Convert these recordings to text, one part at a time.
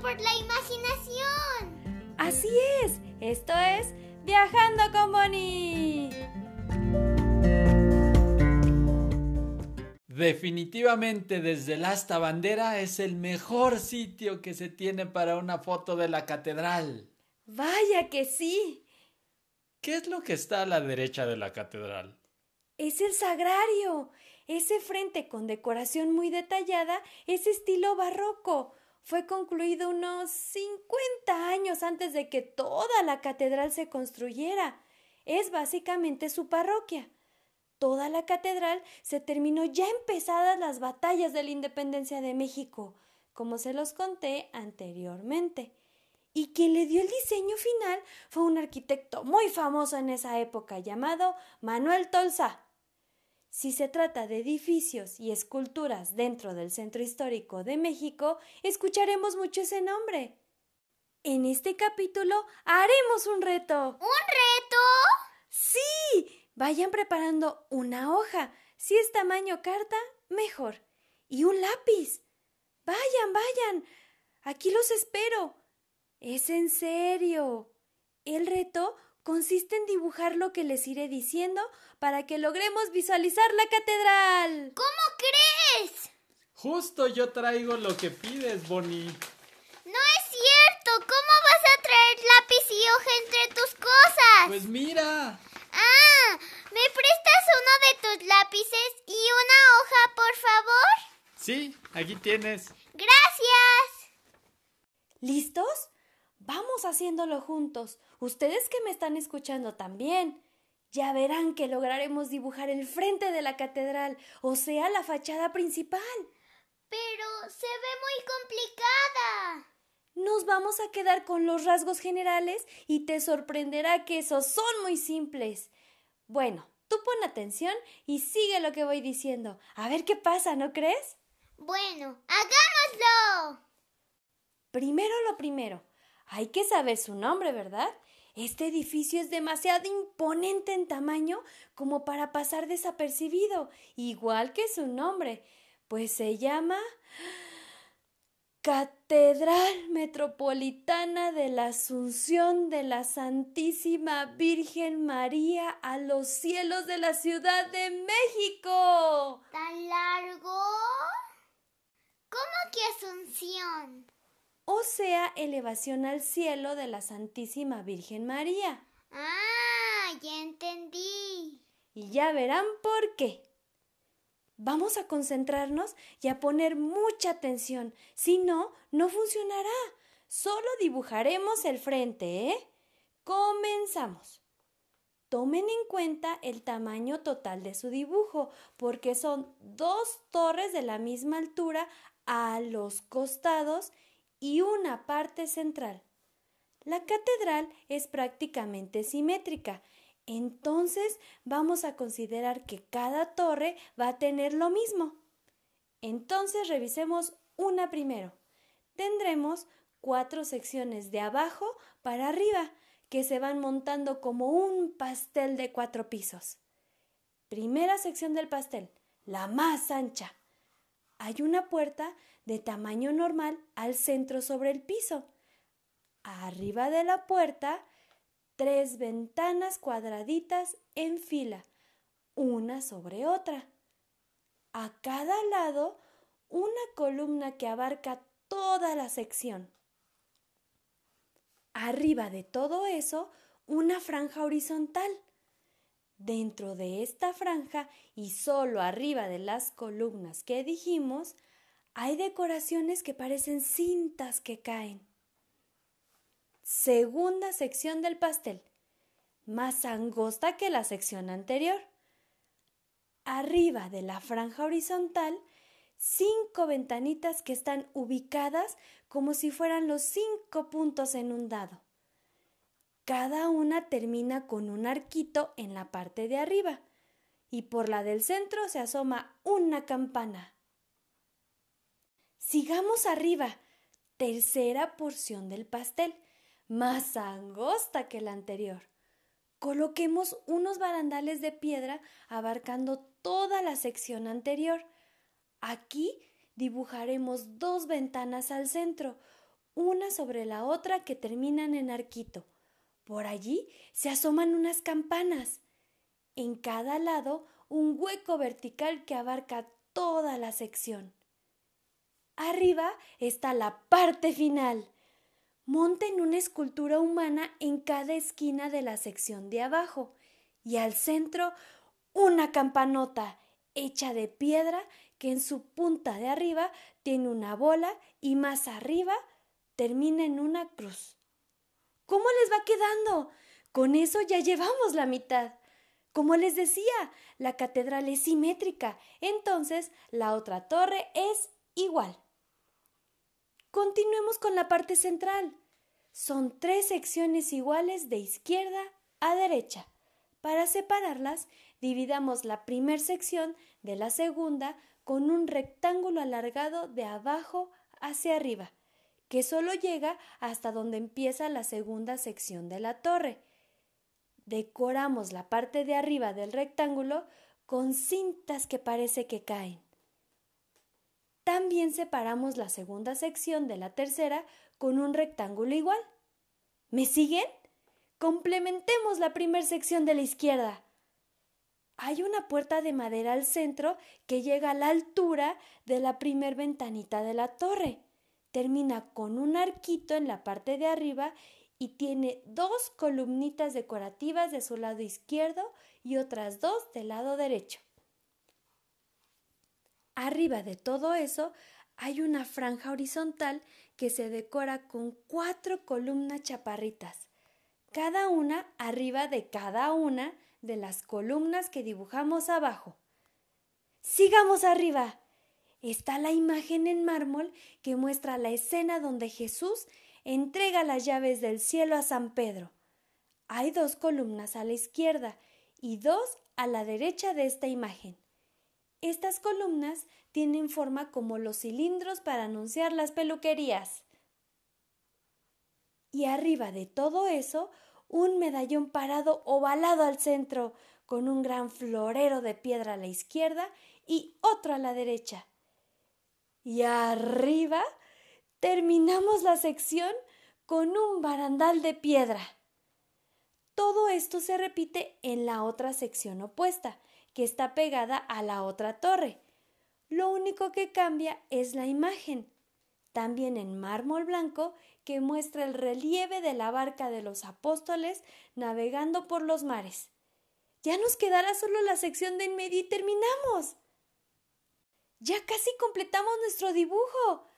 por la imaginación. Así es, esto es Viajando con Bonnie. Definitivamente desde el asta bandera es el mejor sitio que se tiene para una foto de la catedral. Vaya que sí. ¿Qué es lo que está a la derecha de la catedral? Es el sagrario. Ese frente con decoración muy detallada es estilo barroco. Fue concluido unos 50 años antes de que toda la catedral se construyera. Es básicamente su parroquia. Toda la catedral se terminó ya empezadas las batallas de la independencia de México, como se los conté anteriormente. Y quien le dio el diseño final fue un arquitecto muy famoso en esa época llamado Manuel Tolsa. Si se trata de edificios y esculturas dentro del centro histórico de México, escucharemos mucho ese nombre. En este capítulo haremos un reto. ¿Un reto? Sí. Vayan preparando una hoja. Si es tamaño carta, mejor. Y un lápiz. Vayan, vayan. Aquí los espero. Es en serio. El reto consiste en dibujar lo que les iré diciendo para que logremos visualizar la catedral. ¿Cómo crees? Justo yo traigo lo que pides, Bonnie. No es cierto. ¿Cómo vas a traer lápiz y hoja entre tus cosas? Pues mira. Ah, ¿me prestas uno de tus lápices y una hoja, por favor? Sí, aquí tienes. Gracias. ¿Listos? Vamos haciéndolo juntos. Ustedes que me están escuchando también. Ya verán que lograremos dibujar el frente de la catedral, o sea, la fachada principal. Pero se ve muy complicada. Nos vamos a quedar con los rasgos generales y te sorprenderá que esos son muy simples. Bueno, tú pon atención y sigue lo que voy diciendo. A ver qué pasa, ¿no crees? Bueno, hagámoslo. Primero lo primero. Hay que saber su nombre, ¿verdad? Este edificio es demasiado imponente en tamaño como para pasar desapercibido, igual que su nombre, pues se llama Catedral Metropolitana de la Asunción de la Santísima Virgen María a los cielos de la Ciudad de México. ¿Tan largo? ¿Cómo que Asunción? O sea, elevación al cielo de la Santísima Virgen María. Ah, ya entendí. Y ya verán por qué. Vamos a concentrarnos y a poner mucha atención, si no, no funcionará. Solo dibujaremos el frente, ¿eh? Comenzamos. Tomen en cuenta el tamaño total de su dibujo, porque son dos torres de la misma altura a los costados y una parte central. La catedral es prácticamente simétrica, entonces vamos a considerar que cada torre va a tener lo mismo. Entonces revisemos una primero. Tendremos cuatro secciones de abajo para arriba que se van montando como un pastel de cuatro pisos. Primera sección del pastel, la más ancha. Hay una puerta de tamaño normal al centro sobre el piso. Arriba de la puerta, tres ventanas cuadraditas en fila, una sobre otra. A cada lado, una columna que abarca toda la sección. Arriba de todo eso, una franja horizontal. Dentro de esta franja y solo arriba de las columnas que dijimos, hay decoraciones que parecen cintas que caen. Segunda sección del pastel, más angosta que la sección anterior. Arriba de la franja horizontal, cinco ventanitas que están ubicadas como si fueran los cinco puntos en un dado. Cada una termina con un arquito en la parte de arriba y por la del centro se asoma una campana. Sigamos arriba. Tercera porción del pastel, más angosta que la anterior. Coloquemos unos barandales de piedra abarcando toda la sección anterior. Aquí dibujaremos dos ventanas al centro, una sobre la otra que terminan en arquito. Por allí se asoman unas campanas. En cada lado un hueco vertical que abarca toda la sección. Arriba está la parte final. Monten una escultura humana en cada esquina de la sección de abajo y al centro una campanota hecha de piedra que en su punta de arriba tiene una bola y más arriba termina en una cruz. ¿Cómo les va quedando? Con eso ya llevamos la mitad. Como les decía, la catedral es simétrica, entonces la otra torre es igual. Continuemos con la parte central. Son tres secciones iguales de izquierda a derecha. Para separarlas, dividamos la primera sección de la segunda con un rectángulo alargado de abajo hacia arriba, que solo llega hasta donde empieza la segunda sección de la torre. Decoramos la parte de arriba del rectángulo con cintas que parece que caen. También separamos la segunda sección de la tercera con un rectángulo igual. ¿Me siguen? Complementemos la primera sección de la izquierda. Hay una puerta de madera al centro que llega a la altura de la primer ventanita de la torre. Termina con un arquito en la parte de arriba y tiene dos columnitas decorativas de su lado izquierdo y otras dos del lado derecho. Arriba de todo eso hay una franja horizontal que se decora con cuatro columnas chaparritas cada una arriba de cada una de las columnas que dibujamos abajo. Sigamos arriba. Está la imagen en mármol que muestra la escena donde Jesús entrega las llaves del cielo a San Pedro. Hay dos columnas a la izquierda y dos a la derecha de esta imagen. Estas columnas tienen forma como los cilindros para anunciar las peluquerías. Y arriba de todo eso un medallón parado ovalado al centro, con un gran florero de piedra a la izquierda y otro a la derecha. Y arriba terminamos la sección con un barandal de piedra. Todo esto se repite en la otra sección opuesta, que está pegada a la otra torre. Lo único que cambia es la imagen, también en mármol blanco que muestra el relieve de la barca de los apóstoles navegando por los mares. Ya nos quedará solo la sección de en medio y terminamos. Ya casi completamos nuestro dibujo.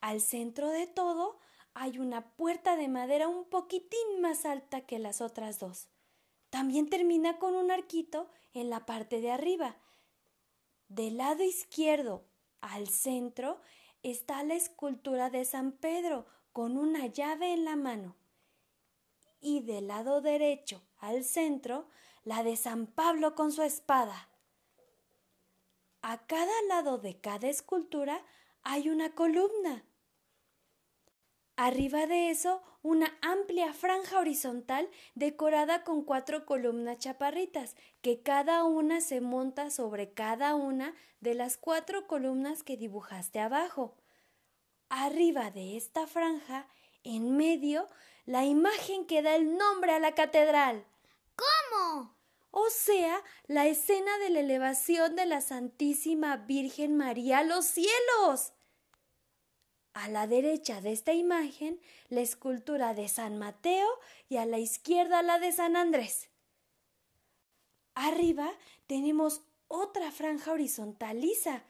Al centro de todo hay una puerta de madera un poquitín más alta que las otras dos. También termina con un arquito en la parte de arriba. Del lado izquierdo al centro está la escultura de San Pedro con una llave en la mano y del lado derecho al centro la de San Pablo con su espada. A cada lado de cada escultura hay una columna. Arriba de eso, una amplia franja horizontal decorada con cuatro columnas chaparritas, que cada una se monta sobre cada una de las cuatro columnas que dibujaste abajo. Arriba de esta franja, en medio, la imagen que da el nombre a la catedral. ¿Cómo? O sea, la escena de la elevación de la Santísima Virgen María a los cielos. A la derecha de esta imagen, la escultura de San Mateo y a la izquierda la de San Andrés. Arriba tenemos otra franja horizontal lisa.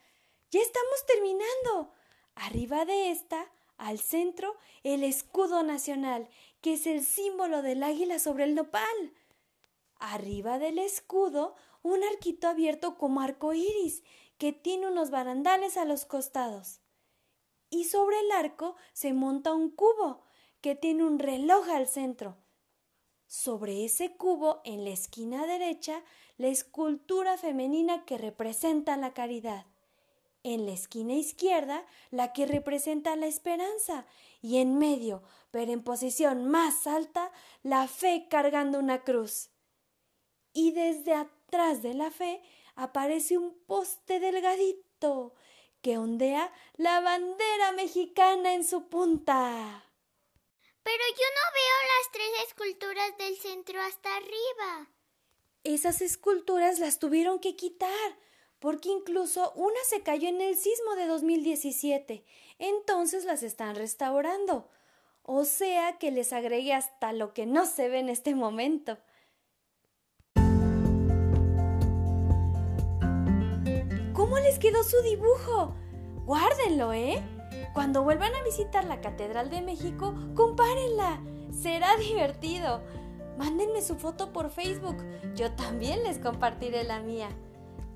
Ya estamos terminando. Arriba de esta, al centro, el escudo nacional, que es el símbolo del águila sobre el nopal. Arriba del escudo, un arquito abierto como arco iris, que tiene unos barandales a los costados. Y sobre el arco se monta un cubo, que tiene un reloj al centro. Sobre ese cubo, en la esquina derecha, la escultura femenina que representa la caridad en la esquina izquierda la que representa la esperanza y en medio, pero en posición más alta, la fe cargando una cruz. Y desde atrás de la fe aparece un poste delgadito que ondea la bandera mexicana en su punta. Pero yo no veo las tres esculturas del centro hasta arriba. Esas esculturas las tuvieron que quitar, porque incluso una se cayó en el sismo de 2017. Entonces las están restaurando. O sea que les agregué hasta lo que no se ve en este momento. Les quedó su dibujo? Guárdenlo, ¿eh? Cuando vuelvan a visitar la Catedral de México, compárenla. Será divertido. Mándenme su foto por Facebook. Yo también les compartiré la mía.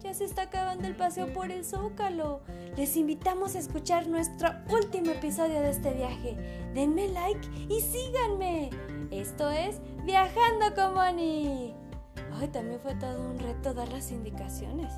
Ya se está acabando el paseo por el Zócalo. Les invitamos a escuchar nuestro último episodio de este viaje. Denme like y síganme. Esto es Viajando con Moni. Ay, también fue todo un reto dar las indicaciones.